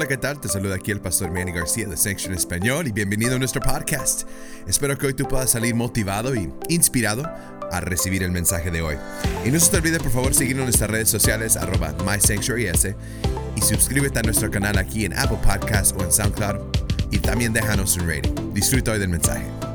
Hola, ¿qué tal? Te saluda aquí el pastor Manny García de Section Español y bienvenido a nuestro podcast. Espero que hoy tú puedas salir motivado y inspirado a recibir el mensaje de hoy. Y no se te olvide por favor seguirnos en nuestras redes sociales arroba MySanctuaryS y suscríbete a nuestro canal aquí en Apple Podcasts o en SoundCloud y también déjanos un rating. Disfruta hoy del mensaje.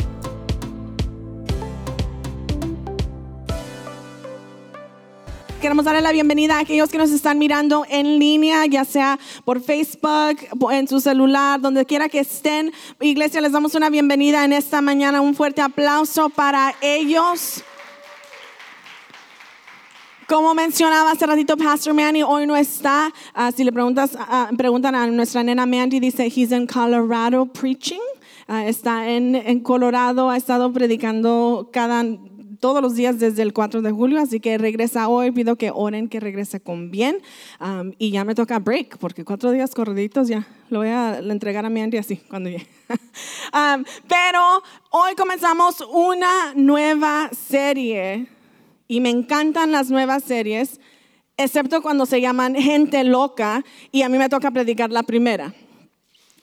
Queremos darle la bienvenida a aquellos que nos están mirando en línea, ya sea por Facebook, en su celular, donde quiera que estén. Iglesia, les damos una bienvenida en esta mañana. Un fuerte aplauso para ellos. Como mencionaba hace ratito Pastor Manny, hoy no está. Ah, si le preguntas, ah, preguntan a nuestra nena Mandy, dice, he's in Colorado preaching. Ah, está en Colorado, ha estado predicando cada todos los días desde el 4 de julio, así que regresa hoy, pido que oren que regrese con bien um, y ya me toca break, porque cuatro días corriditos ya lo voy a entregar a mi Andy así cuando llegue. um, pero hoy comenzamos una nueva serie y me encantan las nuevas series, excepto cuando se llaman gente loca y a mí me toca predicar la primera.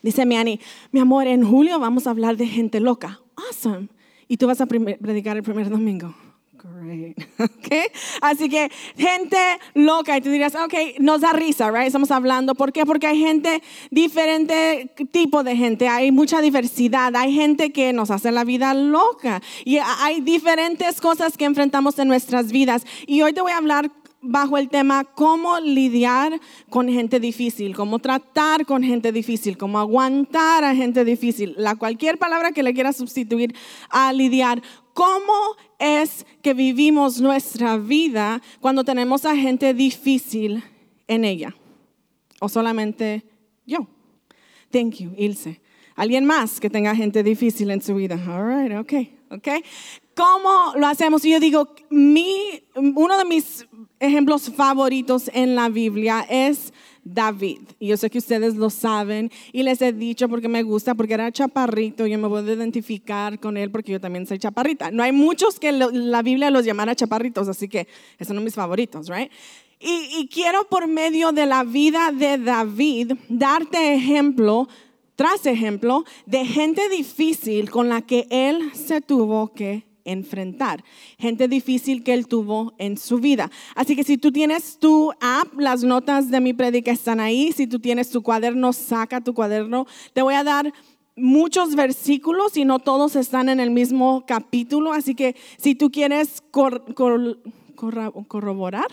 Dice mi Annie, mi amor, en julio vamos a hablar de gente loca. Awesome y tú vas a predicar el primer domingo. Great. Okay? Así que gente loca, y tú dirías, ok, nos da risa, right? Estamos hablando, ¿por qué? Porque hay gente, diferente tipo de gente, hay mucha diversidad, hay gente que nos hace la vida loca y hay diferentes cosas que enfrentamos en nuestras vidas. Y hoy te voy a hablar bajo el tema cómo lidiar con gente difícil, cómo tratar con gente difícil, cómo aguantar a gente difícil, la cualquier palabra que le quiera sustituir a lidiar. ¿Cómo es que vivimos nuestra vida cuando tenemos a gente difícil en ella? ¿O solamente yo? Thank you, Ilse. ¿Alguien más que tenga gente difícil en su vida? All right, okay, okay. ¿Cómo lo hacemos? yo digo, mi, uno de mis ejemplos favoritos en la Biblia es David. Y yo sé que ustedes lo saben y les he dicho porque me gusta, porque era chaparrito, yo me a identificar con él porque yo también soy chaparrita. No hay muchos que la Biblia los llamara chaparritos, así que esos son mis favoritos, right? Y quiero por medio de la vida de David darte ejemplo tras ejemplo de gente difícil con la que él se tuvo que enfrentar, gente difícil que él tuvo en su vida. Así que si tú tienes tu app, las notas de mi predica están ahí, si tú tienes tu cuaderno, saca tu cuaderno. Te voy a dar muchos versículos y no todos están en el mismo capítulo, así que si tú quieres corroborar,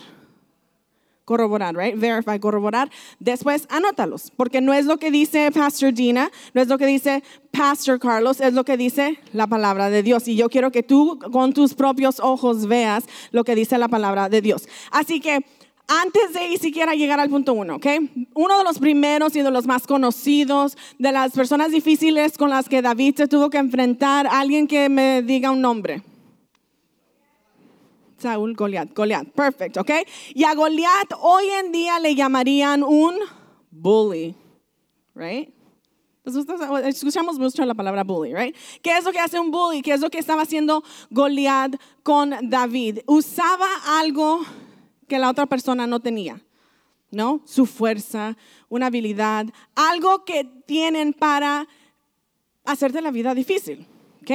corroborar, right? Verify, corroborar. Después anótalos, porque no es lo que dice Pastor Dina, no es lo que dice Pastor Carlos, es lo que dice la palabra de Dios. Y yo quiero que tú con tus propios ojos veas lo que dice la palabra de Dios. Así que antes de siquiera llegar al punto uno, ¿ok? Uno de los primeros y de los más conocidos, de las personas difíciles con las que David se tuvo que enfrentar, alguien que me diga un nombre. Saúl, Goliat, Goliat, perfect, ¿ok? Y a Goliat hoy en día le llamarían un bully, right? escuchamos mucho la palabra bully, right? ¿Qué es lo que hace un bully? ¿Qué es lo que estaba haciendo Goliat con David? Usaba algo que la otra persona no tenía, ¿no? Su fuerza, una habilidad, algo que tienen para hacerte la vida difícil, ¿ok?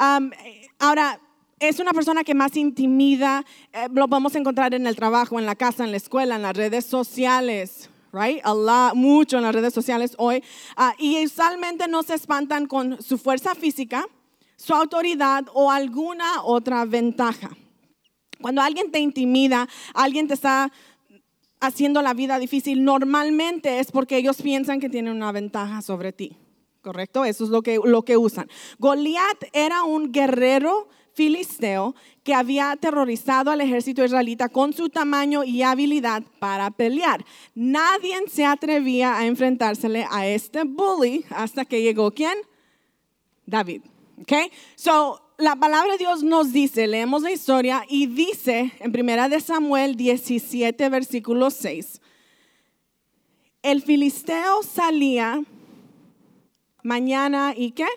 Um, ahora, es una persona que más intimida, eh, lo podemos encontrar en el trabajo, en la casa, en la escuela, en las redes sociales, right? A mucho en las redes sociales hoy. Ah, y usualmente no se espantan con su fuerza física, su autoridad o alguna otra ventaja. Cuando alguien te intimida, alguien te está haciendo la vida difícil, normalmente es porque ellos piensan que tienen una ventaja sobre ti. ¿Correcto? Eso es lo que, lo que usan. Goliat era un guerrero filisteo que había aterrorizado al ejército israelita con su tamaño y habilidad para pelear. Nadie se atrevía a enfrentársele a este bully hasta que llegó quién? David. Okay? So, la palabra de Dios nos dice, leemos la historia y dice en primera de Samuel 17 versículo 6. El filisteo salía mañana y qué?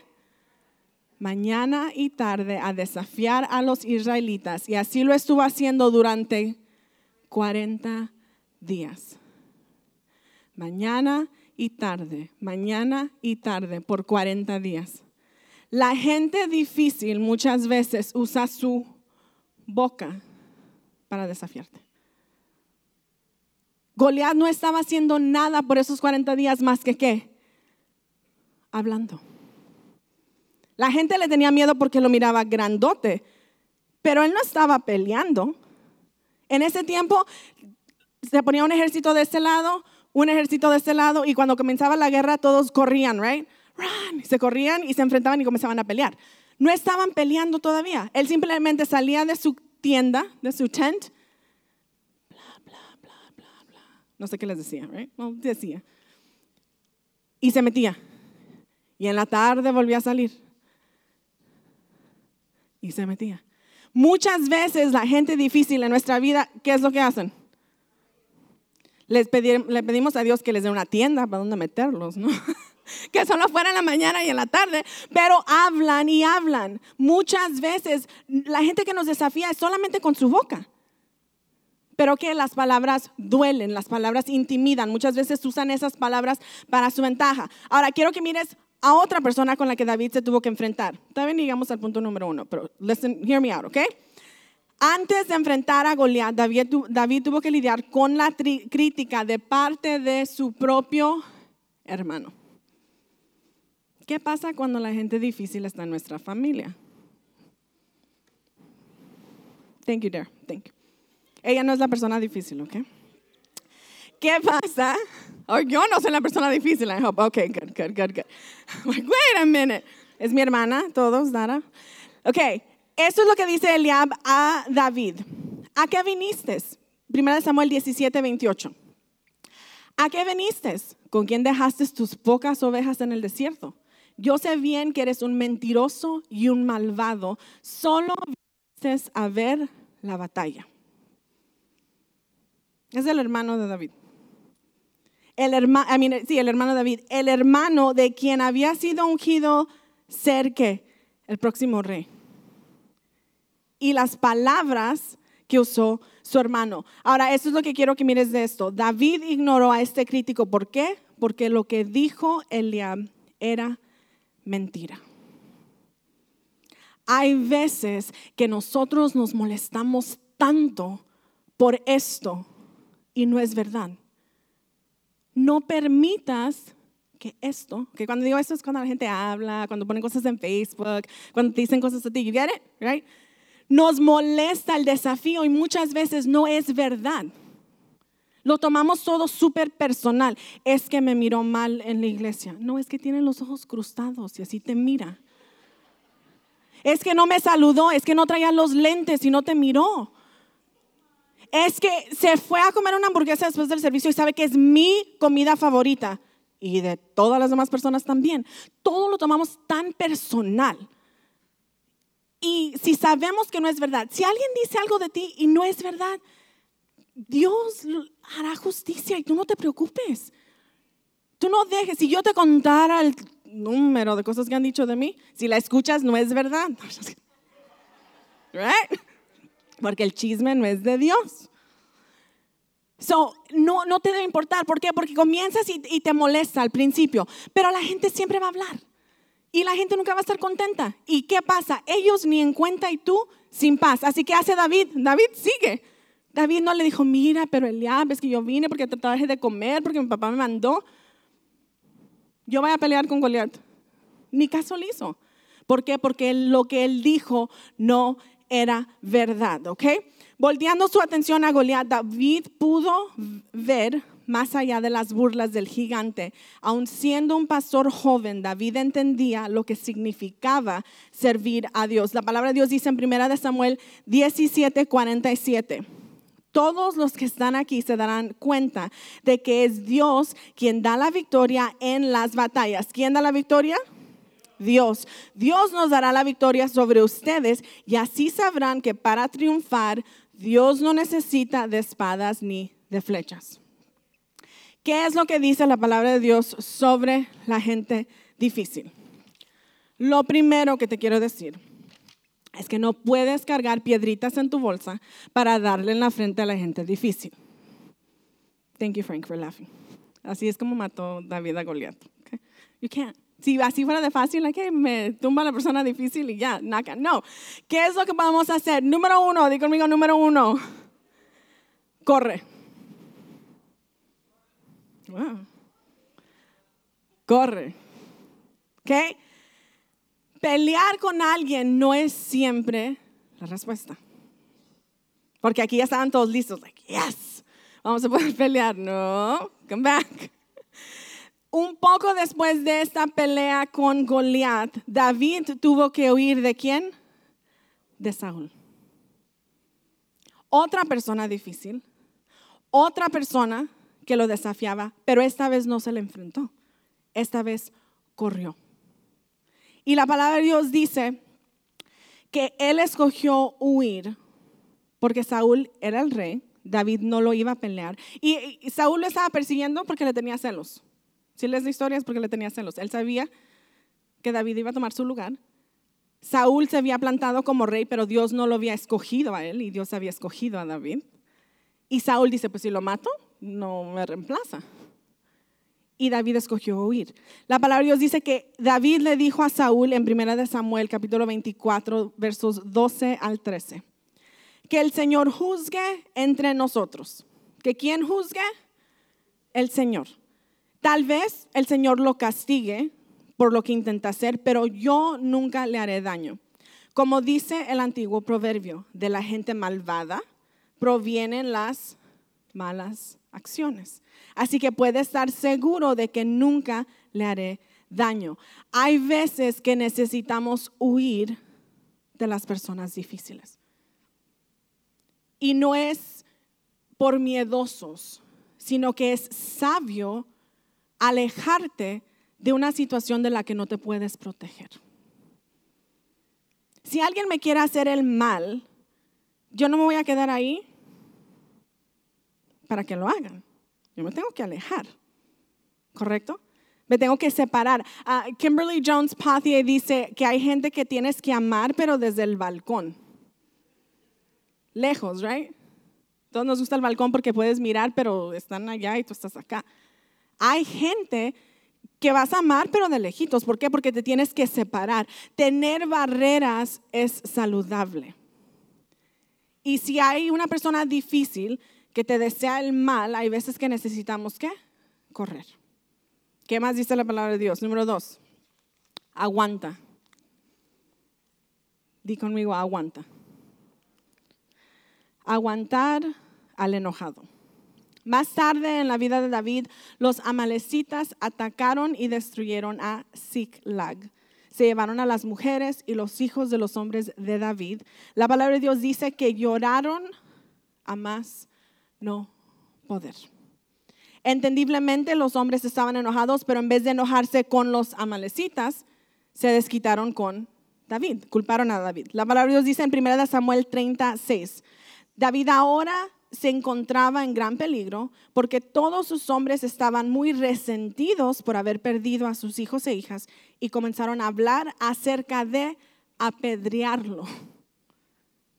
Mañana y tarde a desafiar a los israelitas. Y así lo estuvo haciendo durante 40 días. Mañana y tarde, mañana y tarde, por 40 días. La gente difícil muchas veces usa su boca para desafiarte. Goliat no estaba haciendo nada por esos 40 días más que qué? Hablando. La gente le tenía miedo porque lo miraba grandote, pero él no estaba peleando. En ese tiempo se ponía un ejército de este lado, un ejército de este lado, y cuando comenzaba la guerra todos corrían, right? Run. Se corrían y se enfrentaban y comenzaban a pelear. No estaban peleando todavía. Él simplemente salía de su tienda, de su tent, bla, bla, bla, bla, bla. No sé qué les decía, right? No, decía. Y se metía. Y en la tarde volvía a salir. Y se metía. Muchas veces la gente difícil en nuestra vida, ¿qué es lo que hacen? Les le pedimos a Dios que les dé una tienda para donde meterlos, ¿no? que solo fuera en la mañana y en la tarde, pero hablan y hablan. Muchas veces la gente que nos desafía es solamente con su boca. Pero que las palabras duelen, las palabras intimidan. Muchas veces usan esas palabras para su ventaja. Ahora quiero que mires a otra persona con la que David se tuvo que enfrentar. También llegamos al punto número uno, pero listen, hear me out, ¿ok? Antes de enfrentar a Goliat, David, tuvo que lidiar con la crítica de parte de su propio hermano. ¿Qué pasa cuando la gente difícil está en nuestra familia? Thank you, dear. Thank you. Ella no es la persona difícil, ¿ok? ¿Qué pasa? Yo no soy la persona difícil, I hope. Okay, good, good, good, good. Wait a minute. Es mi hermana, todos, Dara. Ok, eso es lo que dice Eliab a David. ¿A qué viniste? Primera Samuel 17, 28. ¿A qué viniste? ¿Con quién dejaste tus pocas ovejas en el desierto? Yo sé bien que eres un mentiroso y un malvado. Solo viniste a ver la batalla. Es el hermano de David el hermano, sí, el hermano David, el hermano de quien había sido ungido ser que el próximo rey. Y las palabras que usó su hermano. Ahora, eso es lo que quiero que mires de esto. David ignoró a este crítico. ¿Por qué? Porque lo que dijo Eliab era mentira. Hay veces que nosotros nos molestamos tanto por esto y no es verdad no permitas que esto, que cuando digo esto es cuando la gente habla, cuando ponen cosas en Facebook, cuando te dicen cosas a ti, you get it, right? Nos molesta el desafío y muchas veces no es verdad. Lo tomamos todo súper personal. Es que me miró mal en la iglesia. No, es que tiene los ojos cruzados y así te mira. Es que no me saludó, es que no traía los lentes y no te miró es que se fue a comer una hamburguesa después del servicio y sabe que es mi comida favorita y de todas las demás personas también. Todo lo tomamos tan personal. Y si sabemos que no es verdad, si alguien dice algo de ti y no es verdad, Dios hará justicia y tú no te preocupes. Tú no dejes, si yo te contara el número de cosas que han dicho de mí, si la escuchas no es verdad. Right? porque el chisme no es de Dios. So, no, no te debe importar. ¿Por qué? Porque comienzas y, y, te molesta al principio, pero la gente siempre va a hablar y la gente nunca va a estar contenta. ¿Y qué pasa? Ellos ni en cuenta y tú sin paz. Así que hace David. David sigue. David no le dijo, mira, pero Eliab, es que yo vine porque te traje de comer, porque mi papá me mandó. Yo voy a pelear con Goliat. Ni caso le hizo. ¿Por qué? Porque lo que él dijo no era verdad, ¿ok? Volteando su atención a Goliat, David pudo ver más allá de las burlas del gigante. Aun siendo un pastor joven, David entendía lo que significaba servir a Dios. La palabra de Dios dice en 1 Samuel 17, 47. Todos los que están aquí se darán cuenta de que es Dios quien da la victoria en las batallas. ¿Quién da la victoria? Dios. Dios nos dará la victoria sobre ustedes y así sabrán que para triunfar Dios no necesita de espadas ni de flechas. ¿Qué es lo que dice la palabra de Dios sobre la gente difícil? Lo primero que te quiero decir es que no puedes cargar piedritas en tu bolsa para darle en la frente a la gente difícil. Thank you, Frank, for laughing. Así es como mató David a Goliat. You can't. Si así fuera de fácil, que me tumba la persona difícil y ya, naca. No. ¿Qué es lo que vamos a hacer? Número uno, di conmigo, número uno. Corre. Corre. ¿Ok? Pelear con alguien no es siempre la respuesta. Porque aquí ya estaban todos listos, like, yes, vamos a poder pelear. No, come back. Un poco después de esta pelea con Goliat, David tuvo que huir de quién? De Saúl. Otra persona difícil, otra persona que lo desafiaba, pero esta vez no se le enfrentó, esta vez corrió. Y la palabra de Dios dice que él escogió huir porque Saúl era el rey, David no lo iba a pelear. Y, Saúl lo estaba persiguiendo porque le tenía celos. Si les da historias, porque le tenía celos. Él sabía que David iba a tomar su lugar. Saúl se había plantado como rey, pero Dios no lo había escogido a él y Dios había escogido a David. Y Saúl dice, pues si lo mato, no me reemplaza. Y David escogió huir. La palabra de Dios dice que David le dijo a Saúl en 1 de Samuel capítulo 24 versos 12 al 13 que el Señor juzgue entre nosotros. ¿Que quién juzgue? El Señor. Tal vez el Señor lo castigue por lo que intenta hacer, pero yo nunca le haré daño. Como dice el antiguo proverbio, de la gente malvada provienen las malas acciones. Así que puede estar seguro de que nunca le haré daño. Hay veces que necesitamos huir de las personas difíciles. Y no es por miedosos, sino que es sabio alejarte de una situación de la que no te puedes proteger. Si alguien me quiere hacer el mal, yo no me voy a quedar ahí para que lo hagan. Yo me tengo que alejar, ¿correcto? Me tengo que separar. Ah, Kimberly Jones Pathier dice que hay gente que tienes que amar, pero desde el balcón lejos, right? Todos nos gusta el balcón porque puedes mirar, pero están allá y tú estás acá. Hay gente que vas a amar, pero de lejitos. ¿Por qué? Porque te tienes que separar. Tener barreras es saludable. Y si hay una persona difícil que te desea el mal, hay veces que necesitamos ¿qué? Correr. ¿Qué más dice la palabra de Dios? Número dos, aguanta. Di conmigo, aguanta aguantar al enojado. Más tarde en la vida de David, los amalecitas atacaron y destruyeron a Ziklag. Se llevaron a las mujeres y los hijos de los hombres de David. La palabra de Dios dice que lloraron a más no poder. Entendiblemente los hombres estaban enojados, pero en vez de enojarse con los amalecitas, se desquitaron con David, culparon a David. La palabra de Dios dice en 1 Samuel 36, David ahora se encontraba en gran peligro porque todos sus hombres estaban muy resentidos por haber perdido a sus hijos e hijas y comenzaron a hablar acerca de apedrearlo.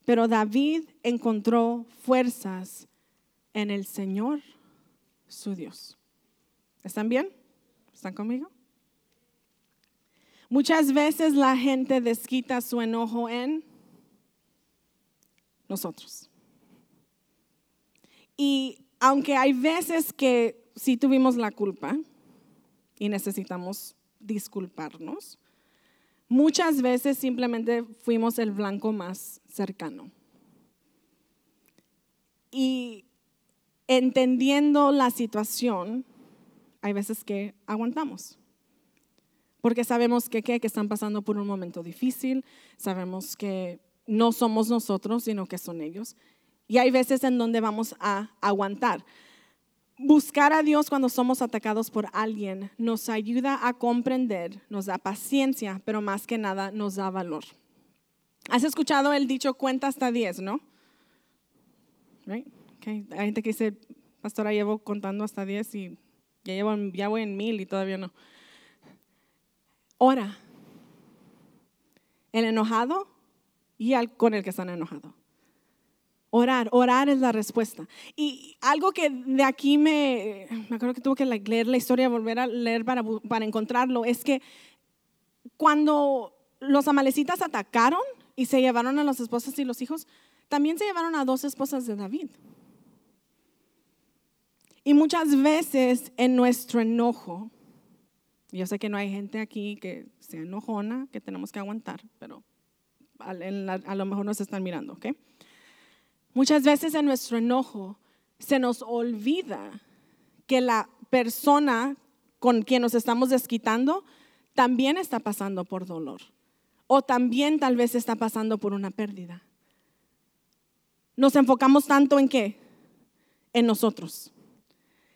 Pero David encontró fuerzas en el Señor, su Dios. ¿Están bien? ¿Están conmigo? Muchas veces la gente desquita su enojo en nosotros. Y aunque hay veces que sí tuvimos la culpa y necesitamos disculparnos, muchas veces simplemente fuimos el blanco más cercano. Y entendiendo la situación, hay veces que aguantamos. Porque sabemos que, que, que están pasando por un momento difícil, sabemos que no somos nosotros, sino que son ellos. Y hay veces en donde vamos a aguantar. Buscar a Dios cuando somos atacados por alguien nos ayuda a comprender, nos da paciencia, pero más que nada nos da valor. ¿Has escuchado el dicho cuenta hasta 10, no? Right? Okay. Hay gente que dice, pastora, llevo contando hasta 10 y ya, llevo, ya voy en mil y todavía no. Ora. El enojado y al, con el que están enojados Orar, orar es la respuesta. Y algo que de aquí me, me acuerdo que tuve que leer la historia, volver a leer para, para encontrarlo, es que cuando los amalecitas atacaron y se llevaron a las esposas y los hijos, también se llevaron a dos esposas de David. Y muchas veces en nuestro enojo, yo sé que no hay gente aquí que sea enojona, que tenemos que aguantar, pero a, lo mejor nos están mirando, ¿ok? Muchas veces en nuestro enojo se nos olvida que la persona con quien nos estamos desquitando también está pasando por dolor o también tal vez está pasando por una pérdida. Nos enfocamos tanto en qué? En nosotros.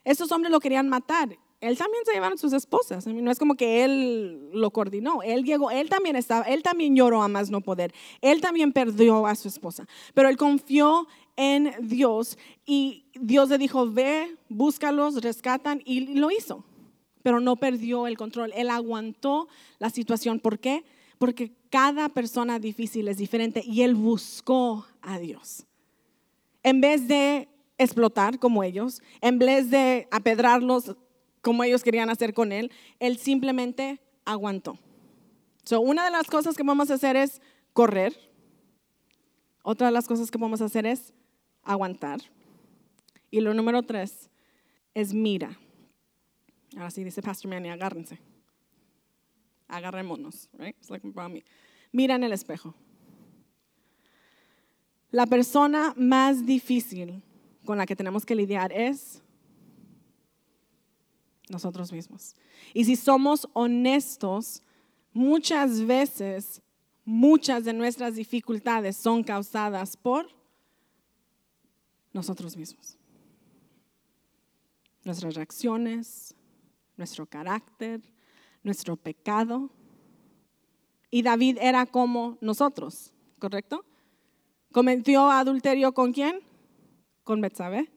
Estos hombres lo querían matar. Él también se llevaron sus esposas. No es como que él lo coordinó. Él llegó, él también estaba, él también lloró a más no poder. Él también perdió a su esposa. Pero él confió en Dios y Dios le dijo, ve, búscalos, rescatan y lo hizo. Pero no perdió el control. Él aguantó la situación. ¿Por qué? Porque cada persona difícil es diferente y él buscó a Dios. En vez de explotar como ellos, en vez de apedrarlos como ellos querían hacer con él, él simplemente aguantó. So, una de las cosas que vamos a hacer es correr. Otra de las cosas que vamos a hacer es aguantar. Y lo número tres es mira. Ahora sí dice Pastor Manny, agárrense. Agarrémonos, right? Mira en el espejo. La persona más difícil con la que tenemos que lidiar es nosotros mismos. Y si somos honestos, muchas veces, muchas de nuestras dificultades son causadas por nosotros mismos. Nuestras reacciones, nuestro carácter, nuestro pecado. Y David era como nosotros, ¿correcto? Cometió adulterio con quién? con Betsabe.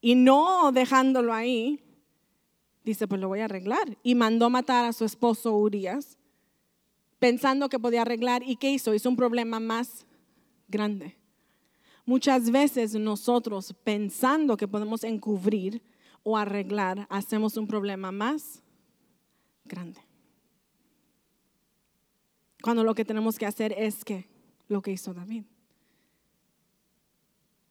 Y no dejándolo ahí, dice, pues lo voy a arreglar. Y mandó matar a su esposo Urias, pensando que podía arreglar. ¿Y qué hizo? Hizo un problema más grande. Muchas veces nosotros, pensando que podemos encubrir o arreglar, hacemos un problema más grande. Cuando lo que tenemos que hacer es que lo que hizo David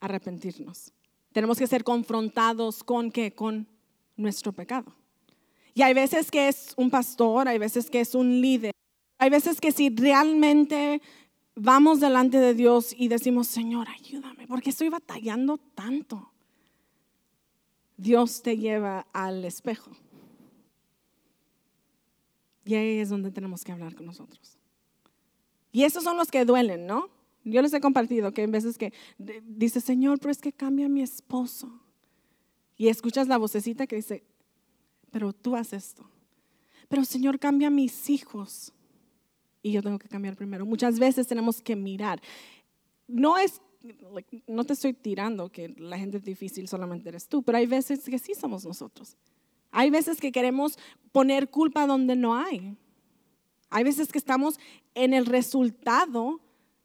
arrepentirnos. Tenemos que ser confrontados con qué? Con nuestro pecado. Y hay veces que es un pastor, hay veces que es un líder, hay veces que si realmente vamos delante de Dios y decimos, Señor, ayúdame, porque estoy batallando tanto. Dios te lleva al espejo. Y ahí es donde tenemos que hablar con nosotros. Y esos son los que duelen, ¿no? Yo les he compartido que en veces que dice, Señor, pero es que cambia mi esposo. Y escuchas la vocecita que dice, pero tú haces esto. Pero Señor, cambia mis hijos. Y yo tengo que cambiar primero. Muchas veces tenemos que mirar. No es, no te estoy tirando que la gente es difícil solamente eres tú, pero hay veces que sí somos nosotros. Hay veces que queremos poner culpa donde no hay. Hay veces que estamos en el resultado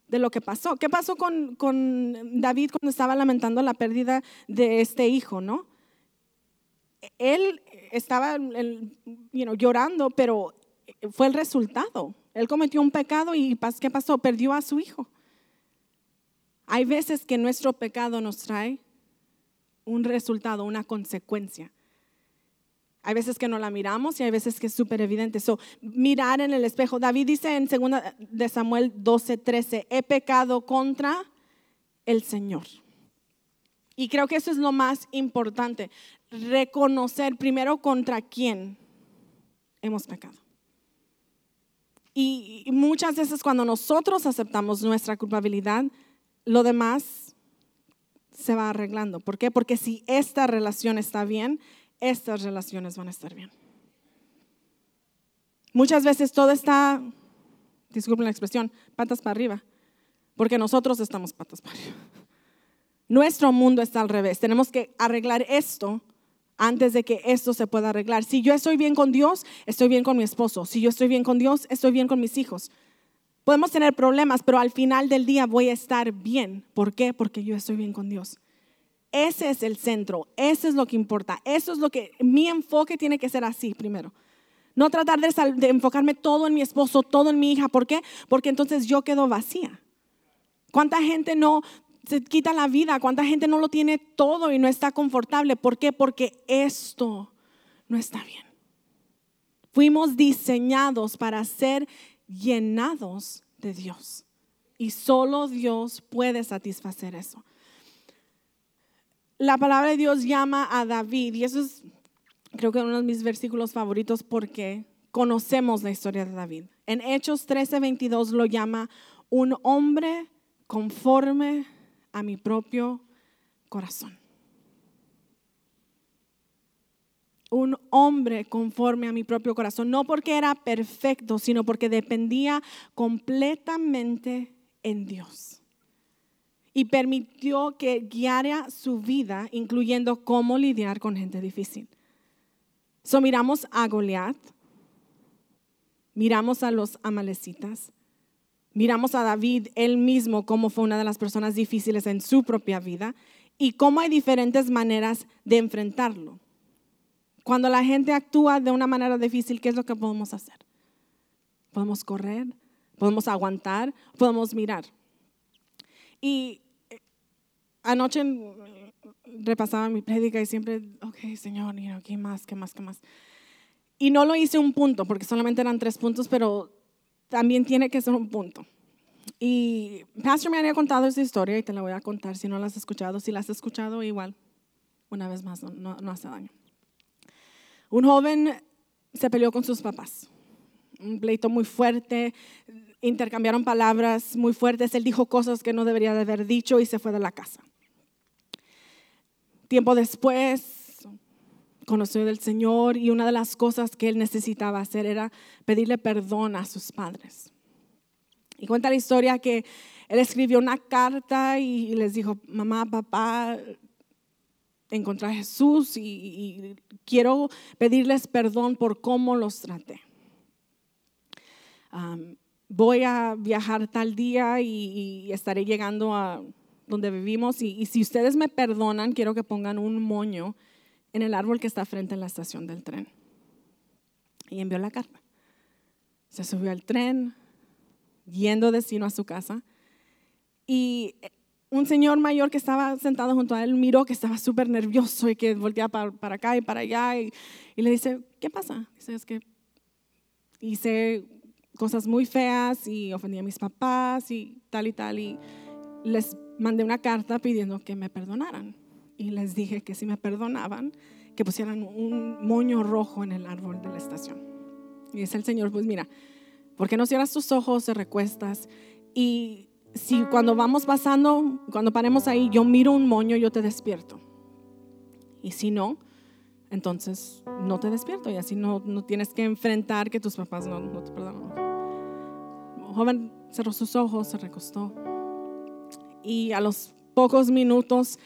de lo que pasó. ¿Qué pasó con, David cuando estaba lamentando la pérdida de este hijo, no? Él estaba llorando, pero fue el resultado. Él cometió un pecado y ¿qué pasó? Perdió a su hijo. Hay veces que nuestro pecado nos trae un resultado, una consecuencia. Hay veces que no la miramos y hay veces que es súper evidente. So, mirar en el espejo. David dice en 2 de Samuel 12, 13, he pecado contra el Señor. Y creo que eso es lo más importante. Reconocer primero contra quién hemos pecado. Y muchas veces cuando nosotros aceptamos nuestra culpabilidad, lo demás se va arreglando. ¿Por qué? Porque si esta relación está bien, estas relaciones van a estar bien. Muchas veces todo está, disculpen la expresión, patas para arriba, porque nosotros estamos patas para arriba. Nuestro mundo está al revés. Tenemos que arreglar esto antes de que esto se pueda arreglar. Si yo estoy bien con Dios, estoy bien con mi esposo. Si yo estoy bien con Dios, estoy bien con mis hijos. Podemos tener problemas, pero al final del día voy a estar bien. ¿Por qué? Porque yo estoy bien con Dios. Ese es el centro, eso es lo que importa, eso es lo que mi enfoque tiene que ser así primero. No tratar de, enfocarme todo en mi esposo, todo en mi hija. ¿Por qué? Porque entonces yo quedo vacía. ¿Cuánta gente no se quita la vida? ¿Cuánta gente no lo tiene todo y no está confortable? ¿Por qué? Porque esto no está bien. Fuimos diseñados para ser llenados de Dios. Y solo Dios puede satisfacer eso. La palabra de Dios llama a David, y eso es creo que uno de mis versículos favoritos porque conocemos la historia de David. En Hechos 13, 22 lo llama un hombre conforme a mi propio corazón. Un hombre conforme a mi propio corazón, no porque era perfecto, sino porque dependía completamente en Dios. Y permitió que guiara su vida, incluyendo cómo lidiar con gente difícil. So miramos a Goliat, miramos a los amalecitas, miramos a David él mismo como fue una de las personas difíciles en su propia vida y cómo hay diferentes maneras de enfrentarlo. Cuando la gente actúa de una manera difícil, ¿qué es lo que podemos hacer? Podemos correr, podemos aguantar, podemos mirar. Y eh, anoche repasaba mi prédica y siempre, ok, Señor, ¿qué más, qué más, qué más? Y no lo hice un punto, porque solamente eran tres puntos, pero también tiene que ser un punto. Y Pastor me había contado esa historia y te la voy a contar si no la has escuchado. Si la has escuchado, igual, una vez más, no, no hace daño. Un joven se peleó con sus papás. Un pleito muy fuerte, intercambiaron palabras muy fuertes. Él dijo cosas que no debería de haber dicho y se fue de la casa. Tiempo después conoció del Señor y una de las cosas que él necesitaba hacer era pedirle perdón a sus padres. Y cuenta la historia que él escribió una carta y les dijo, mamá, papá, encontré a Jesús y, quiero pedirles perdón por cómo los traté. voy a viajar tal día y estaré llegando a donde vivimos y, si ustedes me perdonan, quiero que pongan un moño en el árbol que está frente a la estación del tren. Y envió la carta. Se subió al tren, yendo destino a su casa. Y un señor mayor que estaba sentado junto a él miró que estaba súper nervioso y que volteaba para, acá y para allá. Y, y, le dice, ¿qué pasa? Dice, es que hice cosas muy feas y ofendí a mis papás y tal y tal. Y les mandé una carta pidiendo que me perdonaran. Y les dije que si me perdonaban, que pusieran un moño rojo en el árbol de la estación. Y dice el Señor, pues mira, ¿por qué no cierras tus ojos, te recuestas? Y si cuando vamos pasando, cuando paremos ahí, yo miro un moño, yo te despierto. Y si no, entonces no te despierto y así no, no tienes que enfrentar que tus papás no, no te perdonan. Joven cerró sus ojos, se recostó y a los pocos minutos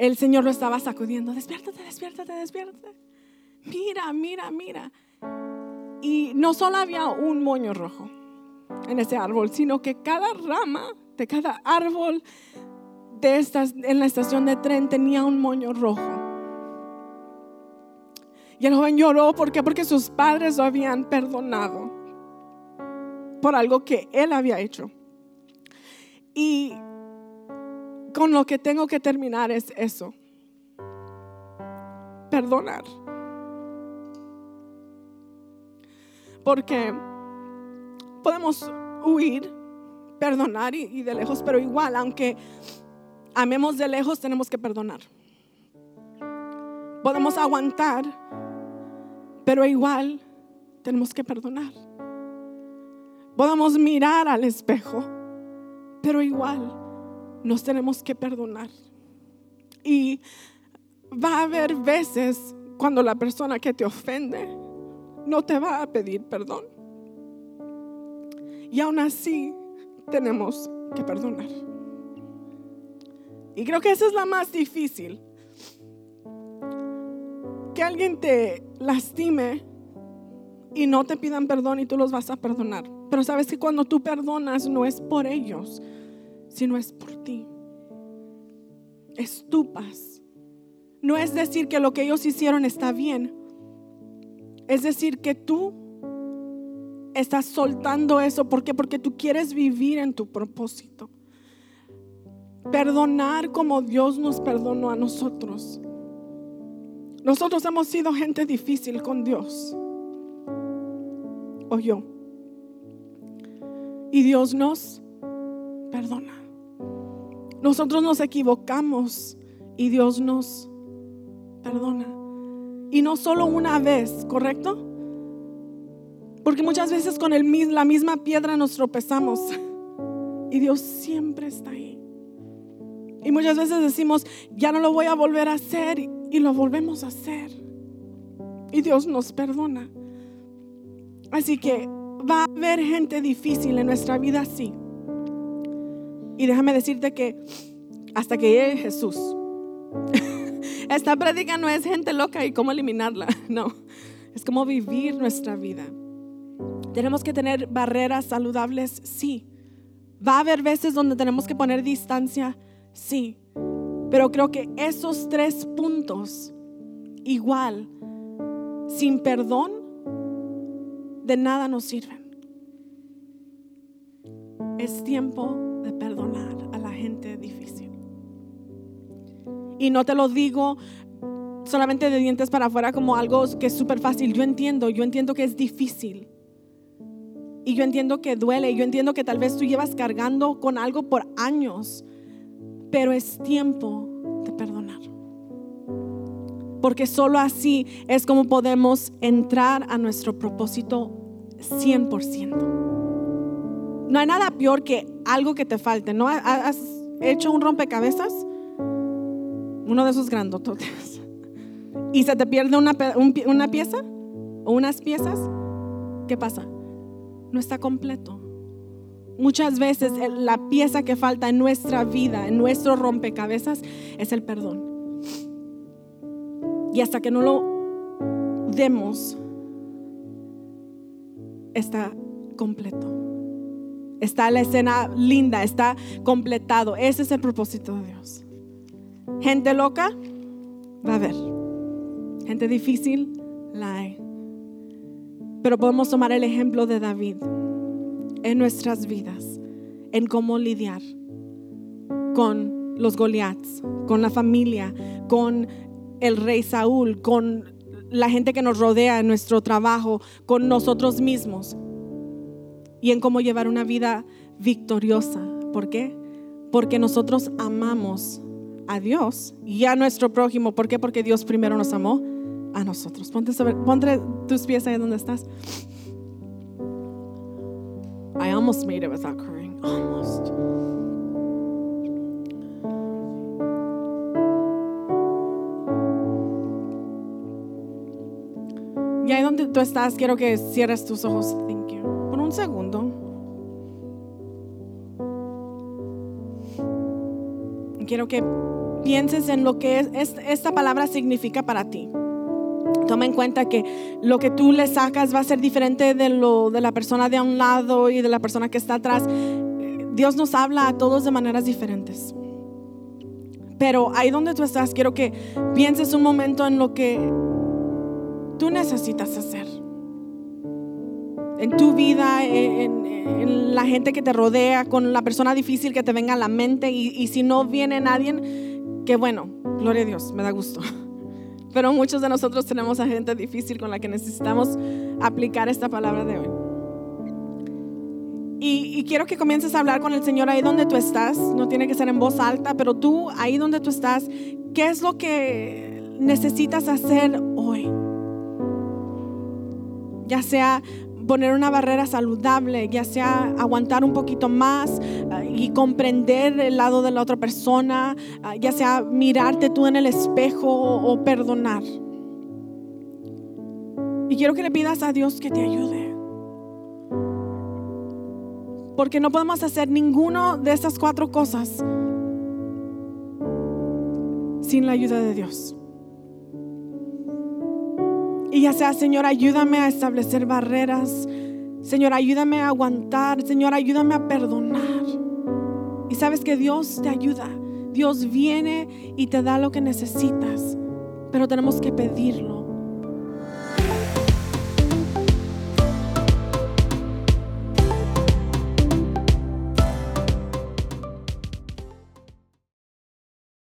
el Señor lo estaba sacudiendo. Despiértate, despiértate, despiértate. Mira, mira, mira. Y no solo había un moño rojo en ese árbol, sino que cada rama de cada árbol de estas, en la estación de tren tenía un moño rojo. Y el joven lloró, ¿por qué? Porque sus padres lo habían perdonado por algo que él había hecho. Y con lo que tengo que terminar es eso. Perdonar. Porque podemos huir, perdonar y, de lejos, pero igual, aunque amemos de lejos, tenemos que perdonar. Podemos aguantar, pero igual tenemos que perdonar. Podemos mirar al espejo, pero igual nos tenemos que perdonar. Y va a haber veces cuando la persona que te ofende no te va a pedir perdón. Y aún así tenemos que perdonar. Y creo que esa es la más difícil. Que alguien te lastime y no te pidan perdón y tú los vas a perdonar. Pero sabes que cuando tú perdonas no es por ellos, sino es por ti. Es tu paz. No es decir que lo que ellos hicieron está bien. Es decir que tú estás soltando eso. ¿Por qué? Porque tú quieres vivir en tu propósito. Perdonar como Dios nos perdonó a nosotros. Nosotros hemos sido gente difícil con Dios. O yo. Y Dios nos perdona. Nosotros nos equivocamos y Dios nos perdona. Y no solo una vez, ¿correcto? Porque muchas veces con la misma piedra nos tropezamos. Y Dios siempre está ahí. Y muchas veces decimos, ya no lo voy a volver a hacer. Y lo volvemos a hacer. Y Dios nos perdona. Así que va a haber gente difícil en nuestra vida, sí. Y déjame decirte que hasta que llegue Jesús, esta prédica no es gente loca y cómo eliminarla, no, es como vivir nuestra vida. Tenemos que tener barreras saludables, sí. Va a haber veces donde tenemos que poner distancia, sí. Pero creo que esos tres puntos, igual, sin perdón, de nada nos sirven. Es tiempo perdonar a la gente difícil. Y no te lo digo solamente de dientes para afuera como algo que es súper fácil. Yo entiendo, yo entiendo que es difícil. Y yo entiendo que duele. Yo entiendo que tal vez tú llevas cargando con algo por años. Pero es tiempo de perdonar. Porque solo así es como podemos entrar a nuestro propósito 100%. No hay nada peor que algo que te falte. ¿No has hecho un rompecabezas? Uno de esos grandototes. Y se te pierde una, una pieza o unas piezas. ¿Qué pasa? No está completo. Muchas veces la pieza que falta en nuestra vida, en nuestro rompecabezas, es el perdón. Y hasta que no lo demos, está completo. Está la escena linda, está completado. Ese es el propósito de Dios. Gente loca, va a haber. Gente difícil, la hay. Pero podemos tomar el ejemplo de David en nuestras vidas, en cómo lidiar con los Goliaths, con la familia, con el rey Saúl, con la gente que nos rodea en nuestro trabajo, con nosotros mismos y en cómo llevar una vida victoriosa. ¿Por qué? Porque nosotros amamos a Dios y a nuestro prójimo. ¿Por qué? Porque Dios primero nos amó a nosotros. Ponte, sobre, ponte tus pies ahí donde estás. I almost made it without crying. Almost. Y ahí donde tú estás, quiero que cierres tus ojos. Thank you. Un segundo. Quiero que pienses en lo que es, esta palabra significa para ti. Toma en cuenta que lo que tú le sacas va a ser diferente de lo de la persona de a un lado y de la persona que está atrás. Dios nos habla a todos de maneras diferentes. Pero ahí donde tú estás, quiero que pienses un momento en lo que tú necesitas hacer. En tu vida, en, la gente que te rodea, con la persona difícil que te venga a la mente. Y, si no viene nadie, que bueno, gloria a Dios, me da gusto. Pero muchos de nosotros tenemos a gente difícil con la que necesitamos aplicar esta palabra de hoy. Y, quiero que comiences a hablar con el Señor ahí donde tú estás. No tiene que ser en voz alta, pero tú ahí donde tú estás, ¿qué es lo que necesitas hacer hoy? ya sea poner una barrera saludable, ya sea aguantar un poquito más ah, y comprender el lado de la otra persona, ah, ya sea mirarte tú en el espejo o, perdonar. Y quiero que le pidas a Dios que te ayude. Porque no podemos hacer ninguno de estas cuatro cosas sin la ayuda de Dios. Y ya sea, Señor, ayúdame a establecer barreras Señor, ayúdame a aguantar. Señor, ayúdame a perdonar. Y sabes que Dios te ayuda. Dios viene y te da lo que necesitas. Pero tenemos que pedirlo.